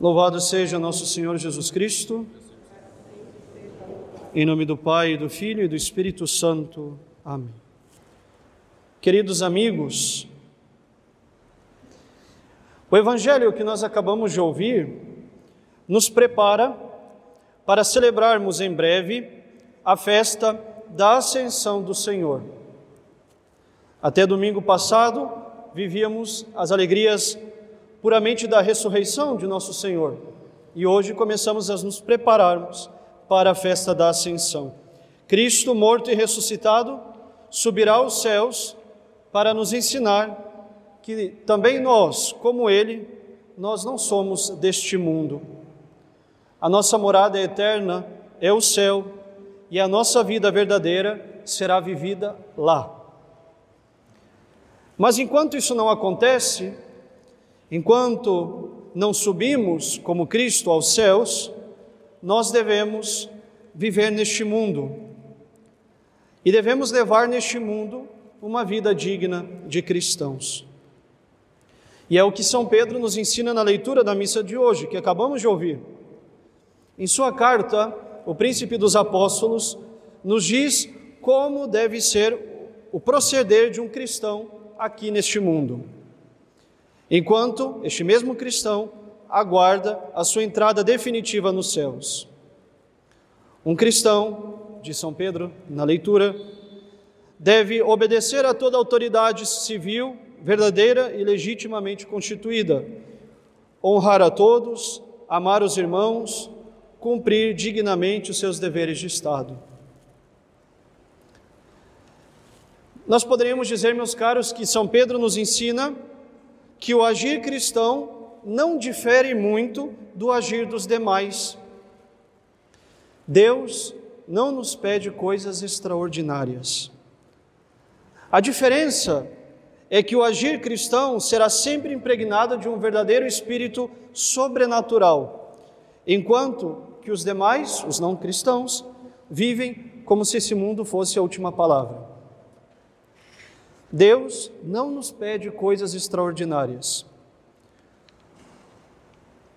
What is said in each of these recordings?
Louvado seja nosso Senhor Jesus Cristo. Em nome do Pai, do Filho e do Espírito Santo. Amém. Queridos amigos, o Evangelho que nós acabamos de ouvir nos prepara para celebrarmos em breve a festa da Ascensão do Senhor. Até domingo passado, vivíamos as alegrias puramente da ressurreição de nosso Senhor e hoje começamos a nos prepararmos para a festa da Ascensão. Cristo, morto e ressuscitado, subirá aos céus para nos ensinar que também nós, como Ele, nós não somos deste mundo. A nossa morada eterna é o céu e a nossa vida verdadeira será vivida lá. Mas enquanto isso não acontece, enquanto não subimos como Cristo aos céus, nós devemos viver neste mundo e devemos levar neste mundo uma vida digna de cristãos. E é o que São Pedro nos ensina na leitura da missa de hoje, que acabamos de ouvir. Em sua carta, o príncipe dos apóstolos nos diz como deve ser o proceder de um cristão aqui neste mundo. Enquanto este mesmo cristão aguarda a sua entrada definitiva nos céus. Um cristão, de São Pedro na leitura, deve obedecer a toda autoridade civil verdadeira e legitimamente constituída, honrar a todos, amar os irmãos, cumprir dignamente os seus deveres de Estado. Nós poderíamos dizer, meus caros, que São Pedro nos ensina que o agir cristão não difere muito do agir dos demais. Deus não nos pede coisas extraordinárias. A diferença é que o agir cristão será sempre impregnado de um verdadeiro espírito sobrenatural, enquanto que os demais, os não cristãos, vivem como se esse mundo fosse a última palavra. Deus não nos pede coisas extraordinárias.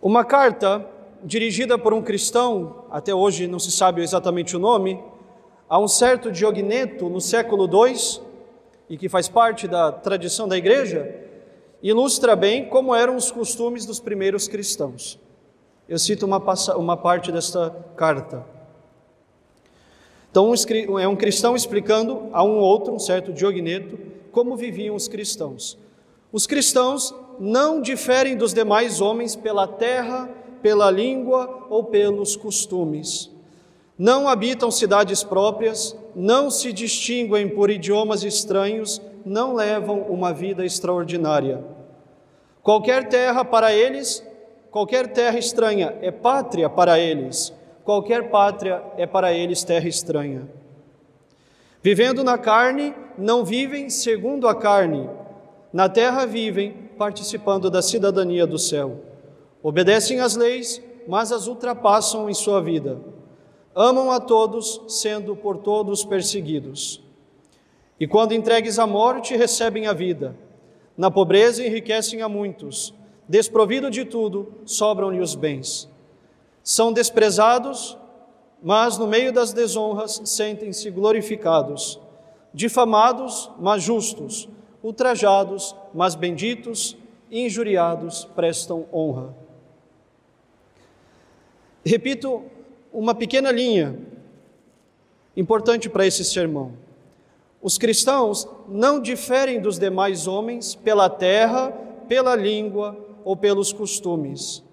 Uma carta dirigida por um cristão, até hoje não se sabe exatamente o nome, a um certo Diogneto no século II, e que faz parte da tradição da igreja, ilustra bem como eram os costumes dos primeiros cristãos. Eu cito uma, uma parte desta carta. Então, é um cristão explicando a um outro, um certo Diogneto, como viviam os cristãos. Os cristãos não diferem dos demais homens pela terra, pela língua ou pelos costumes. Não habitam cidades próprias, não se distinguem por idiomas estranhos, não levam uma vida extraordinária. Qualquer terra para eles, qualquer terra estranha é pátria para eles, qualquer pátria é para eles terra estranha. Vivendo na carne, não vivem segundo a carne. Na terra vivem participando da cidadania do céu. Obedecem às leis, mas as ultrapassam em sua vida. Amam a todos, sendo por todos perseguidos. E quando entregues à morte, recebem a vida. Na pobreza enriquecem a muitos. Desprovido de tudo, sobram-lhe os bens. São desprezados, mas no meio das desonras sentem-se glorificados, difamados, mas justos, ultrajados, mas benditos, injuriados, prestam honra. Repito uma pequena linha importante para esse sermão. Os cristãos não diferem dos demais homens pela terra, pela língua ou pelos costumes.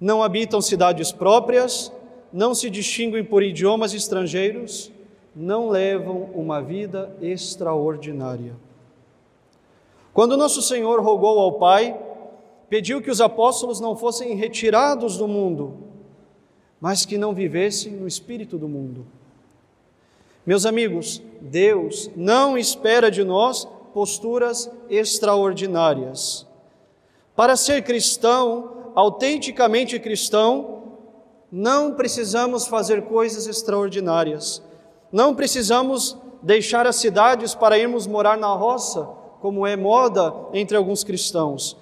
Não habitam cidades próprias, não se distinguem por idiomas estrangeiros, não levam uma vida extraordinária. Quando nosso Senhor rogou ao Pai, pediu que os apóstolos não fossem retirados do mundo, mas que não vivessem no espírito do mundo. Meus amigos, Deus não espera de nós posturas extraordinárias. Para ser cristão, autenticamente cristão, não precisamos fazer coisas extraordinárias. Não precisamos deixar as cidades para irmos morar na roça, como é moda entre alguns cristãos.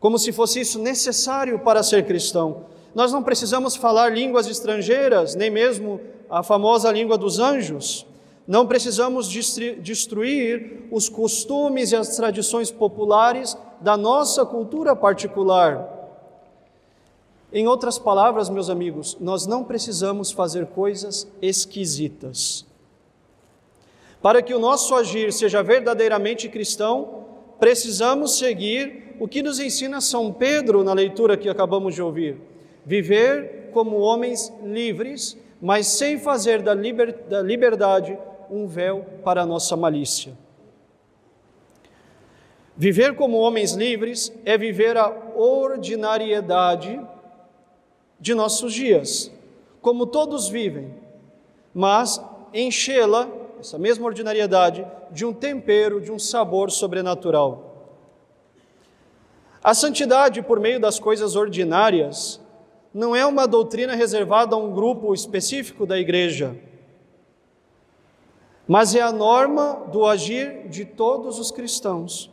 como se fosse isso necessário para ser cristão. Nós não precisamos falar línguas estrangeiras, nem mesmo a famosa língua dos anjos. Não precisamos destruir os costumes e as tradições populares da nossa cultura particular. Em outras palavras, meus amigos, nós não precisamos fazer coisas esquisitas. Para que o nosso agir seja verdadeiramente cristão, precisamos seguir o que nos ensina São Pedro na leitura que acabamos de ouvir: viver como homens livres, mas sem fazer da, liber, da liberdade um véu para a nossa malícia. Viver como homens livres é viver a ordinariedade de nossos dias, como todos vivem, mas enchê-la, essa mesma ordinariedade, de um tempero, de um sabor sobrenatural. A santidade por meio das coisas ordinárias não é uma doutrina reservada a um grupo específico da igreja, mas é a norma do agir de todos os cristãos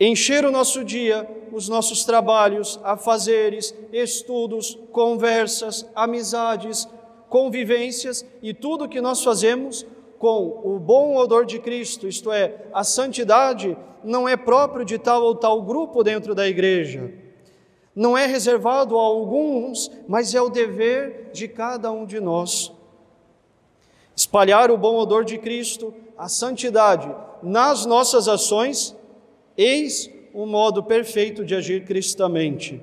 encher o nosso dia, os nossos trabalhos, afazeres, estudos, conversas, amizades, convivências e tudo que nós fazemos com o bom odor de Cristo, isto é, a santidade, não é próprio de tal ou tal grupo dentro da igreja. Não é reservado a alguns, mas é o dever de cada um de nós. Espalhar o bom odor de Cristo, a santidade nas nossas ações Eis o modo perfeito de agir cristamente.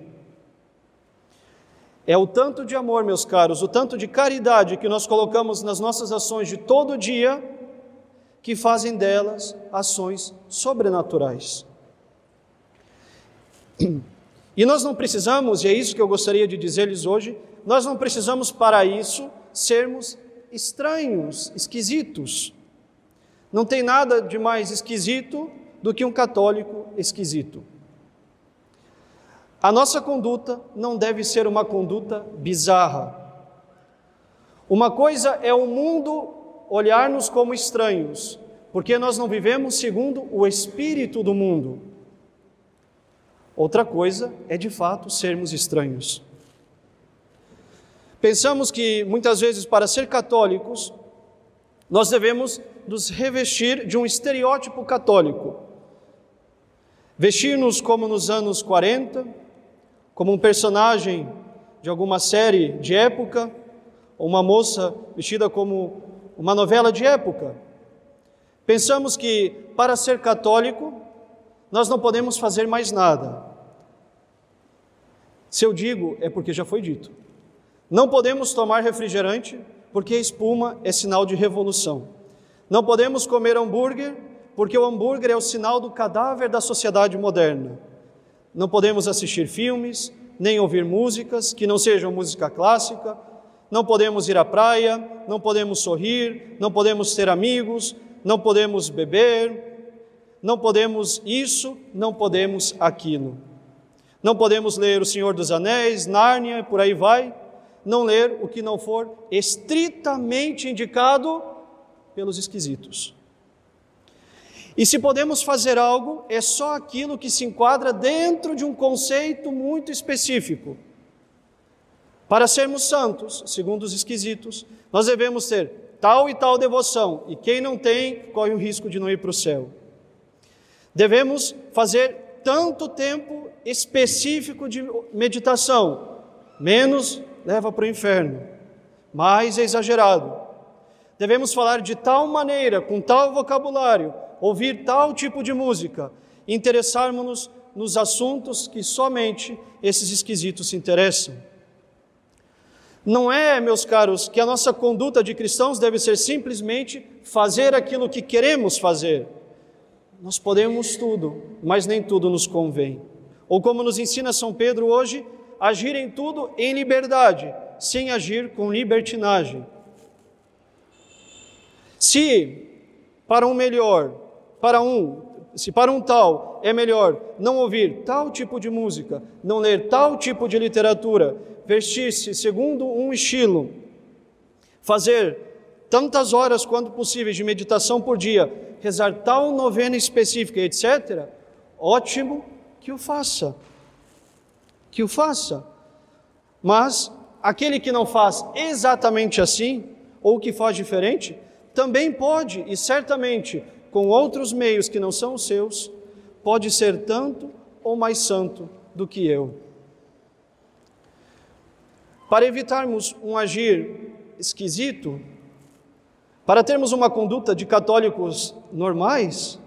É o tanto de amor, meus caros, o tanto de caridade que nós colocamos nas nossas ações de todo dia, que fazem delas ações sobrenaturais. E nós não precisamos, e é isso que eu gostaria de dizer-lhes hoje, nós não precisamos para isso sermos estranhos, esquisitos. Não tem nada de mais esquisito do que um católico esquisito. A nossa conduta não deve ser uma conduta bizarra. Uma coisa é o mundo olhar-nos como estranhos, porque nós não vivemos segundo o espírito do mundo. Outra coisa é de fato sermos estranhos. Pensamos que muitas vezes para ser católicos nós devemos nos revestir de um estereótipo católico. Vestir-nos como nos anos 40, como um personagem de alguma série de época, ou uma moça vestida como uma novela de época. Pensamos que para ser católico nós não podemos fazer mais nada. Se eu digo, é porque já foi dito. Não podemos tomar refrigerante porque a espuma é sinal de revolução. Não podemos comer hambúrguer porque o hambúrguer é o sinal do cadáver da sociedade moderna. Não podemos assistir filmes, nem ouvir músicas que não sejam música clássica, não podemos ir à praia, não podemos sorrir, não podemos ter amigos, não podemos beber, não podemos isso, não podemos aquilo. Não podemos ler O Senhor dos Anéis, Nárnia, por aí vai, não ler o que não for estritamente indicado pelos esquisitos. E se podemos fazer algo, é só aquilo que se enquadra dentro de um conceito muito específico. Para sermos santos, segundo os esquisitos, nós devemos ter tal e tal devoção, e quem não tem, corre o risco de não ir para o céu. Devemos fazer tanto tempo específico de meditação, menos leva para o inferno, mais é exagerado. Devemos falar de tal maneira, com tal vocabulário, ouvir tal tipo de música, interessarmos-nos nos assuntos que somente esses esquisitos se interessam. Não é, meus caros, que a nossa conduta de cristãos deve ser simplesmente fazer aquilo que queremos fazer. Nós podemos tudo, mas nem tudo nos convém. Ou como nos ensina São Pedro hoje, agir em tudo em liberdade, sem agir com libertinagem. Se, para um melhor, para um, se para um tal é melhor não ouvir tal tipo de música, não ler tal tipo de literatura, vestir-se segundo um estilo, fazer tantas horas quanto possíveis de meditação por dia, rezar tal novena específica, etc., ótimo que o faça. Que o faça. Mas aquele que não faz exatamente assim, ou que faz diferente, também pode, e certamente com outros meios que não são os seus, pode ser tanto ou mais santo do que eu. Para evitarmos um agir esquisito, para termos uma conduta de católicos normais,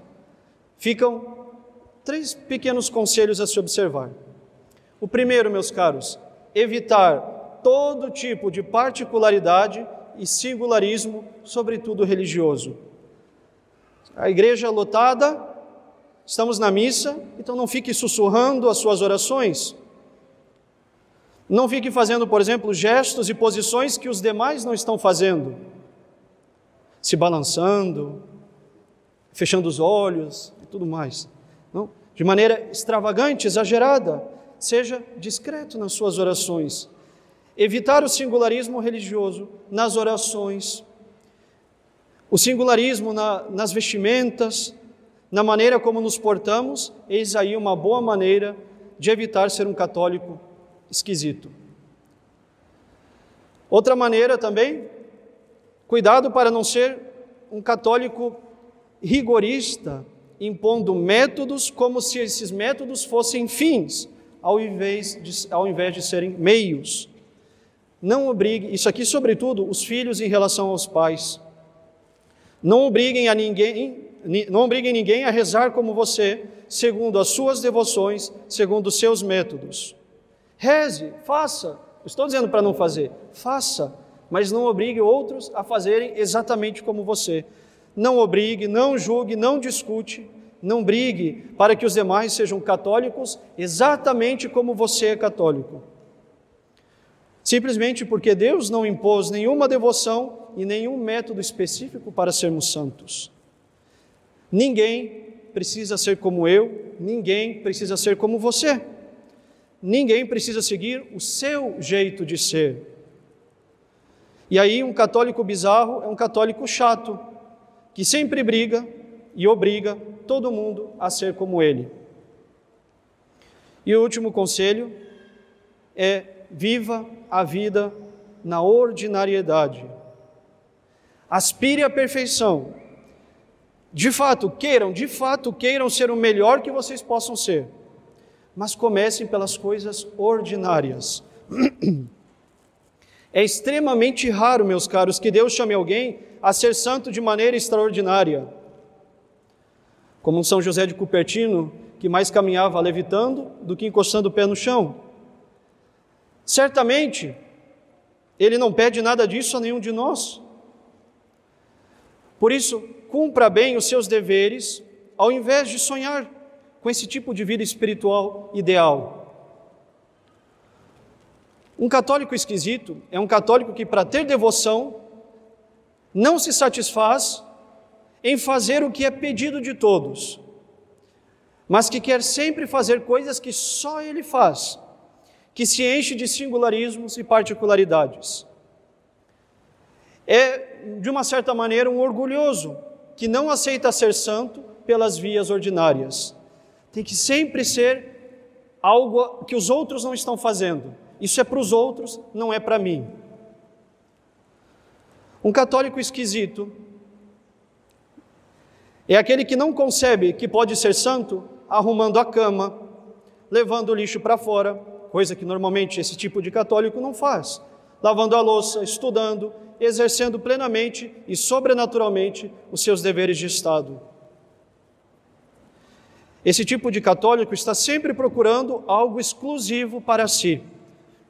ficam três pequenos conselhos a se observar. O primeiro, meus caros, evitar todo tipo de particularidade e singularismo, sobretudo religioso. A igreja lotada, estamos na missa, então não fique sussurrando as suas orações. Não fique fazendo, por exemplo, gestos e posições que os demais não estão fazendo se balançando, fechando os olhos e tudo mais. Não? De maneira extravagante, exagerada. Seja discreto nas suas orações. Evitar o singularismo religioso nas orações, o singularismo na, nas vestimentas, na maneira como nos portamos, eis aí uma boa maneira de evitar ser um católico esquisito. Outra maneira também Cuidado para não ser um católico rigorista, impondo métodos como se esses métodos fossem fins, ao invés de, ao invés de serem meios. Não obrigue, isso aqui, sobretudo, os filhos em relação aos pais. Não obriguem a ninguém, não obriguem ninguém a rezar como você, segundo as suas devoções, segundo os seus métodos. Reze, faça. Estou dizendo para não fazer, faça mas não obrigue outros a fazerem exatamente como você. Não obrigue, não julgue, não discute, não brigue para que os demais sejam católicos exatamente como você é católico. Simplesmente porque Deus não impôs nenhuma devoção e nenhum método específico para sermos santos. Ninguém precisa ser como eu, ninguém precisa ser como você. Ninguém precisa seguir o seu jeito de ser. E aí, um católico bizarro é um católico chato, que sempre briga e obriga todo mundo a ser como ele. E o último conselho é: viva a vida na ordinariedade. Aspire à perfeição. De fato, queiram, de fato, queiram ser o melhor que vocês possam ser. Mas comecem pelas coisas ordinárias. É extremamente raro, meus caros, que Deus chame alguém a ser santo de maneira extraordinária. Como São José de Cupertino, que mais caminhava levitando do que encostando o pé no chão. Certamente, ele não pede nada disso a nenhum de nós. Por isso, cumpra bem os seus deveres, ao invés de sonhar com esse tipo de vida espiritual ideal. Um católico esquisito é um católico que, para ter devoção, não se satisfaz em fazer o que é pedido de todos, mas que quer sempre fazer coisas que só ele faz, que se enche de singularismos e particularidades. É, de uma certa maneira, um orgulhoso que não aceita ser santo pelas vias ordinárias. Tem que sempre ser algo que os outros não estão fazendo isso é para os outros, não é para mim. Um católico esquisito é aquele que não concebe que pode ser santo arrumando a cama, levando o lixo para fora, coisa que normalmente esse tipo de católico não faz, lavando a louça, estudando, exercendo plenamente e sobrenaturalmente os seus deveres de Estado. Esse tipo de católico está sempre procurando algo exclusivo para si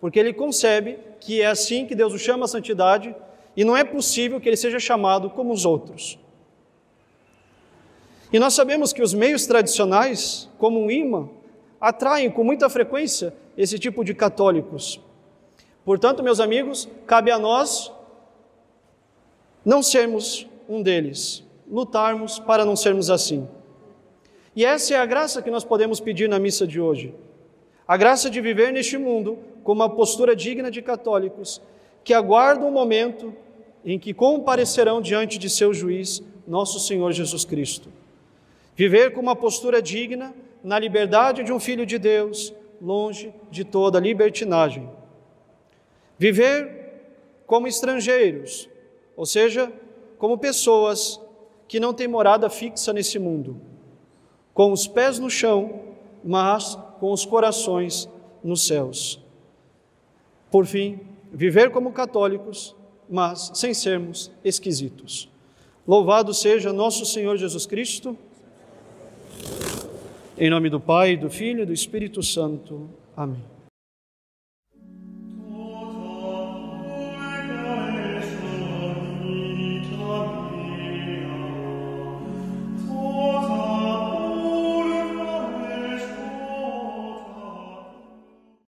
porque ele concebe que é assim que Deus o chama à santidade e não é possível que ele seja chamado como os outros. E nós sabemos que os meios tradicionais, como um imã, atraem com muita frequência esse tipo de católicos. Portanto, meus amigos, cabe a nós não sermos um deles, lutarmos para não sermos assim. E essa é a graça que nós podemos pedir na missa de hoje. A graça de viver neste mundo com uma postura digna de católicos, que aguardam o momento em que comparecerão diante de seu juiz, nosso Senhor Jesus Cristo. Viver com uma postura digna na liberdade de um filho de Deus, longe de toda libertinagem. Viver como estrangeiros, ou seja, como pessoas que não têm morada fixa nesse mundo, com os pés no chão, mas com os corações nos céus. Por fim, viver como católicos, mas sem sermos esquisitos. Louvado seja nosso Senhor Jesus Cristo. Em nome do Pai, do Filho e do Espírito Santo. Amém.